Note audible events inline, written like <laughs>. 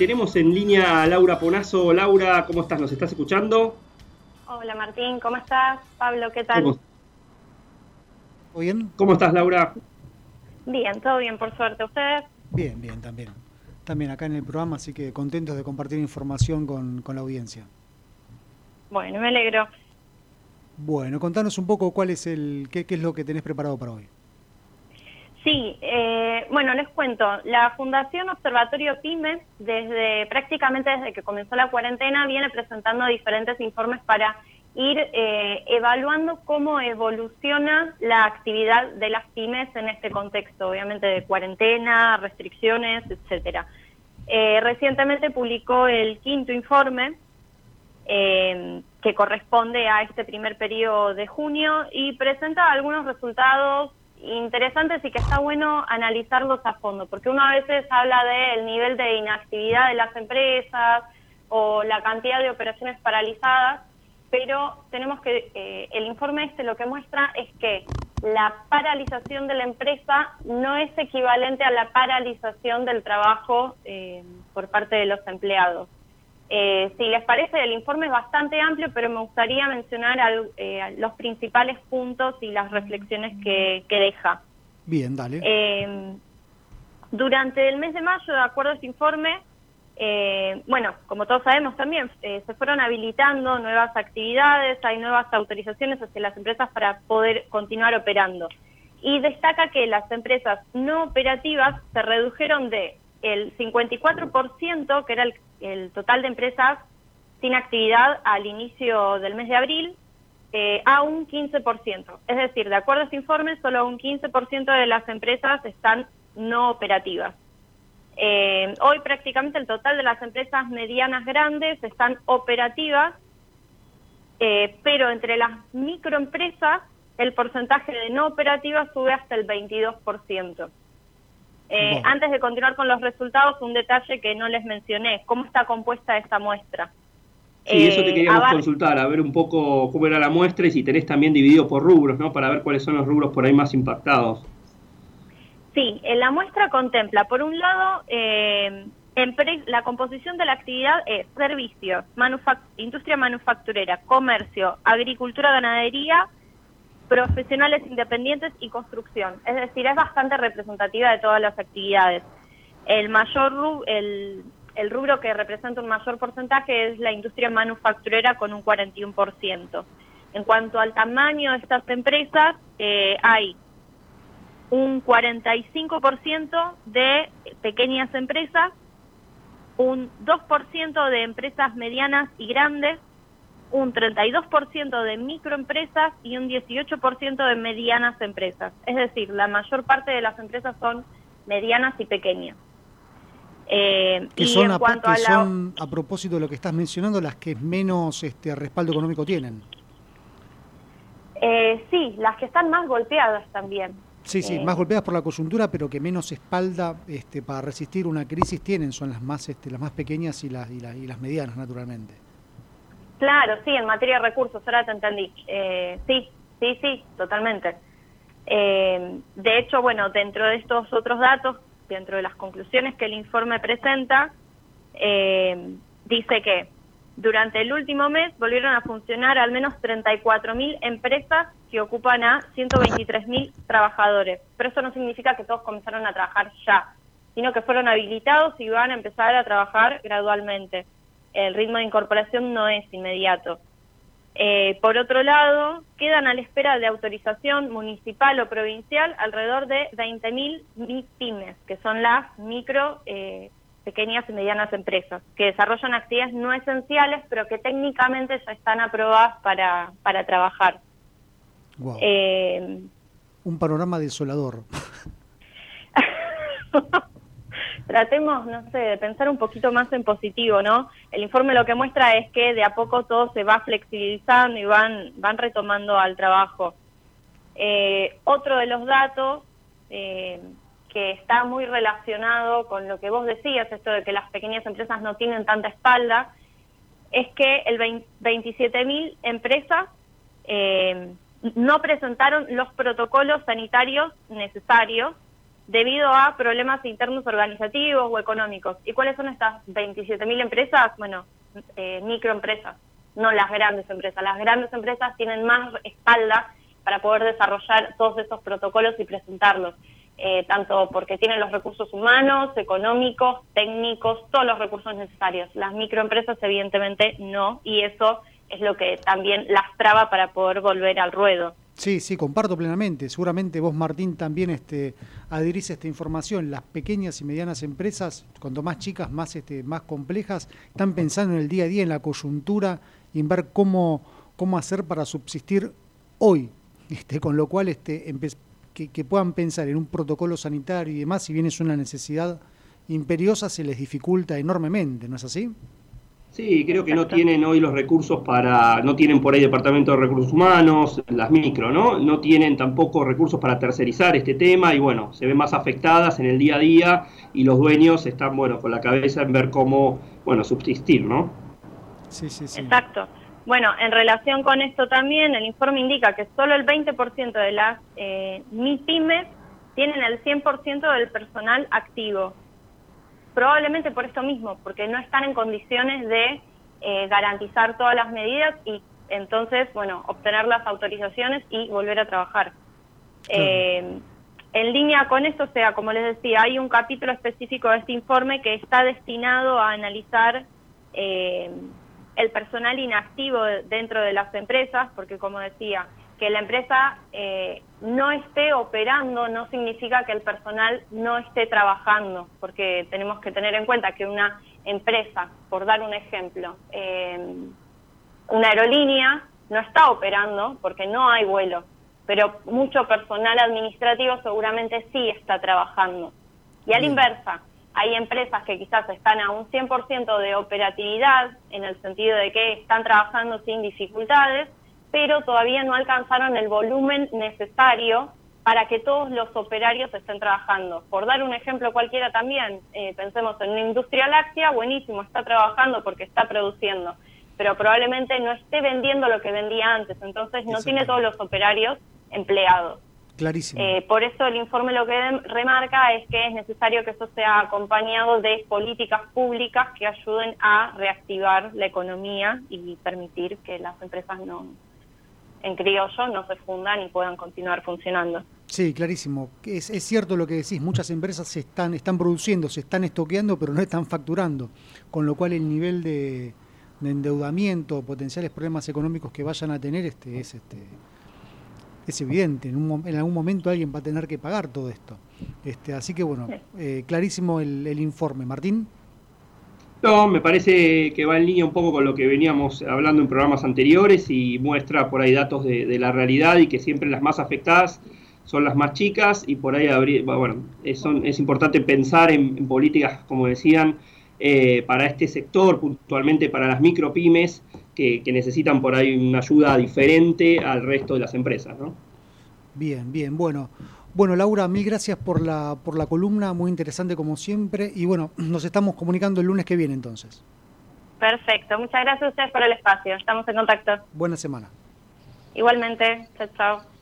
Tenemos en línea a Laura Ponazo. Laura, ¿cómo estás? ¿Nos estás escuchando? Hola Martín, ¿cómo estás? Pablo, ¿qué tal? ¿Cómo, bien? ¿Cómo estás, Laura? Bien, todo bien, por suerte. ¿Ustedes? Bien, bien, también. También acá en el programa, así que contentos de compartir información con, la audiencia. Bueno, me alegro. Bueno, contanos un poco cuál es el, qué, qué es lo que tenés preparado para hoy. Sí, eh, bueno, les cuento. La Fundación Observatorio PYME, desde prácticamente desde que comenzó la cuarentena, viene presentando diferentes informes para ir eh, evaluando cómo evoluciona la actividad de las pymes en este contexto, obviamente de cuarentena, restricciones, etcétera. Eh, recientemente publicó el quinto informe que corresponde a este primer periodo de junio y presenta algunos resultados interesantes y que está bueno analizarlos a fondo, porque uno a veces habla del nivel de inactividad de las empresas o la cantidad de operaciones paralizadas, pero tenemos que, eh, el informe este lo que muestra es que la paralización de la empresa no es equivalente a la paralización del trabajo eh, por parte de los empleados. Eh, si les parece, el informe es bastante amplio, pero me gustaría mencionar eh, los principales puntos y las reflexiones que, deja. Bien, dale. Eh, durante el mes de mayo, de acuerdo a este informe, bueno, como todos sabemos también, se fueron habilitando nuevas actividades, hay nuevas autorizaciones hacia las empresas para poder continuar operando. Y destaca que las empresas no operativas se redujeron de el 54%, que era el, total de empresas sin actividad al inicio del mes de abril, eh, a un 15%. Es decir, de acuerdo a este informe, solo un 15% de las empresas están no operativas. Eh, hoy prácticamente el total de las empresas medianas grandes están operativas, eh, pero entre las microempresas el porcentaje de no operativas sube hasta el 22%. Eh, antes de continuar con los resultados, un detalle que no les mencioné, ¿cómo está compuesta esta muestra? Sí, eso te eh, queríamos consultar, a ver un poco cómo era la muestra y si tenés también dividido por rubros, ¿no? Para ver cuáles son los rubros por ahí más impactados. Sí, en la muestra contempla, por un lado, eh, la composición de la actividad es servicios, industria manufacturera, comercio, agricultura, ganadería, profesionales independientes y construcción. Es decir, es bastante representativa de todas las actividades. El mayor el, el rubro que representa un mayor porcentaje es la industria manufacturera con un 41%. En cuanto al tamaño de estas empresas, eh, hay un 45% de pequeñas empresas, un 2% de empresas medianas y grandes, un 32% de microempresas y un 18% de medianas empresas. Es decir, la mayor parte de las empresas son medianas y pequeñas. Eh, y son, a, son, a propósito de lo que estás mencionando, las que menos este, respaldo económico tienen. Eh, sí, las que están más golpeadas también. Sí, sí, eh, más golpeadas por la coyuntura, pero que menos espalda este, para resistir una crisis tienen, son las más, este, las más pequeñas y las, y las medianas, naturalmente. Claro, sí, en materia de recursos, ahora te entendí. Eh, sí, sí, sí, totalmente. Eh, de hecho, bueno, dentro de estos otros datos, dentro de las conclusiones que el informe presenta, eh, dice que durante el último mes volvieron a funcionar al menos 34.000 empresas que ocupan a 123.000 trabajadores. Pero eso no significa que todos comenzaron a trabajar ya, sino que fueron habilitados y van a empezar a trabajar gradualmente el ritmo de incorporación no es inmediato. Eh, por otro lado, quedan a la espera de autorización municipal o provincial alrededor de 20.000 pymes, que son las micro, eh, pequeñas y medianas empresas, que desarrollan actividades no esenciales, pero que técnicamente ya están aprobadas para, para trabajar. Eh, Un panorama desolador. <laughs> tratemos, no sé, de pensar un poquito más en positivo, ¿no? El informe lo que muestra es que de a poco todo se va flexibilizando y van, van retomando al trabajo. Eh, otro de los datos eh, que está muy relacionado con lo que vos decías, esto de que las pequeñas empresas no tienen tanta espalda, es que el 27.000 empresas eh, no presentaron los protocolos sanitarios necesarios debido a problemas internos organizativos o económicos. ¿Y cuáles son estas 27.000 empresas? Bueno, eh, microempresas, no las grandes empresas. Las grandes empresas tienen más espalda para poder desarrollar todos estos protocolos y presentarlos. Eh, tanto porque tienen los recursos humanos, económicos, técnicos, todos los recursos necesarios. Las microempresas evidentemente no, y eso es lo que también las traba para poder volver al ruedo. Sí, sí, comparto plenamente. Seguramente vos, Martín, también este, adherís a esta información. Las pequeñas y medianas empresas, cuanto más chicas, más, este, más complejas, están pensando en el día a día, en la coyuntura y en ver cómo, cómo hacer para subsistir hoy. Este, con lo cual este, que, puedan pensar en un protocolo sanitario y demás, si bien es una necesidad imperiosa, se les dificulta enormemente, ¿no es así? Sí, creo que no tienen hoy los recursos para, no tienen por ahí departamento de recursos humanos, las micro, ¿no? No tienen tampoco recursos para tercerizar este tema y bueno, se ven más afectadas en el día a día y los dueños están, bueno, con la cabeza en ver cómo, bueno, subsistir, ¿no? Sí, sí, sí. Exacto. Bueno, en relación con esto también, el informe indica que solo el 20% de las eh, MIPIMES tienen el 100% del personal activo. Probablemente por esto mismo, porque no están en condiciones de eh, garantizar todas las medidas y entonces, bueno, obtener las autorizaciones y volver a trabajar. Eh, en línea con esto, o sea, como les decía, hay un capítulo específico de este informe que está destinado a analizar eh, el personal inactivo dentro de las empresas, porque como decía, que la empresa eh, no esté operando no significa que el personal no esté trabajando, porque tenemos que tener en cuenta que una empresa, por dar un ejemplo, eh, una aerolínea no está operando porque no hay vuelo, pero mucho personal administrativo seguramente sí está trabajando. Y a la inversa, hay empresas que quizás están a un 100% de operatividad, en el sentido de que están trabajando sin dificultades, pero todavía no alcanzaron el volumen necesario para que todos los operarios estén trabajando. Por dar un ejemplo cualquiera también, eh, pensemos en una industria láctea, buenísimo, está trabajando porque está produciendo, pero probablemente no esté vendiendo lo que vendía antes, entonces no tiene todos los operarios empleados. Clarísimo. Eh, por eso el informe lo que remarca es que es necesario que eso sea acompañado de políticas públicas que ayuden a reactivar la economía y permitir que las empresas no, en criollo, no se fundan y puedan continuar funcionando. Sí, clarísimo. Es, es cierto lo que decís, muchas empresas se están, están produciendo, se están estoqueando, pero no están facturando, con lo cual el nivel de, de endeudamiento, potenciales problemas económicos que vayan a tener este, es este, es evidente, en, en, algún momento alguien va a tener que pagar todo esto. Este, así que bueno, eh, clarísimo el, informe. Martín. No, me parece que va en línea un poco con lo que veníamos hablando en programas anteriores y muestra por ahí datos de, la realidad y que siempre las más afectadas son las más chicas y por ahí bueno, es, es importante pensar en, políticas, como decían, eh, para este sector, puntualmente para las micropymes, que, necesitan por ahí una ayuda diferente al resto de las empresas, ¿no? Bien, bien, bueno. Bueno, Laura, mil gracias por la, por la columna, muy interesante como siempre. Y bueno, <clears throat> nos estamos comunicando el lunes que viene entonces. Perfecto, muchas gracias a ustedes por el espacio. Estamos en contacto. Buena semana. Igualmente, chao, chao.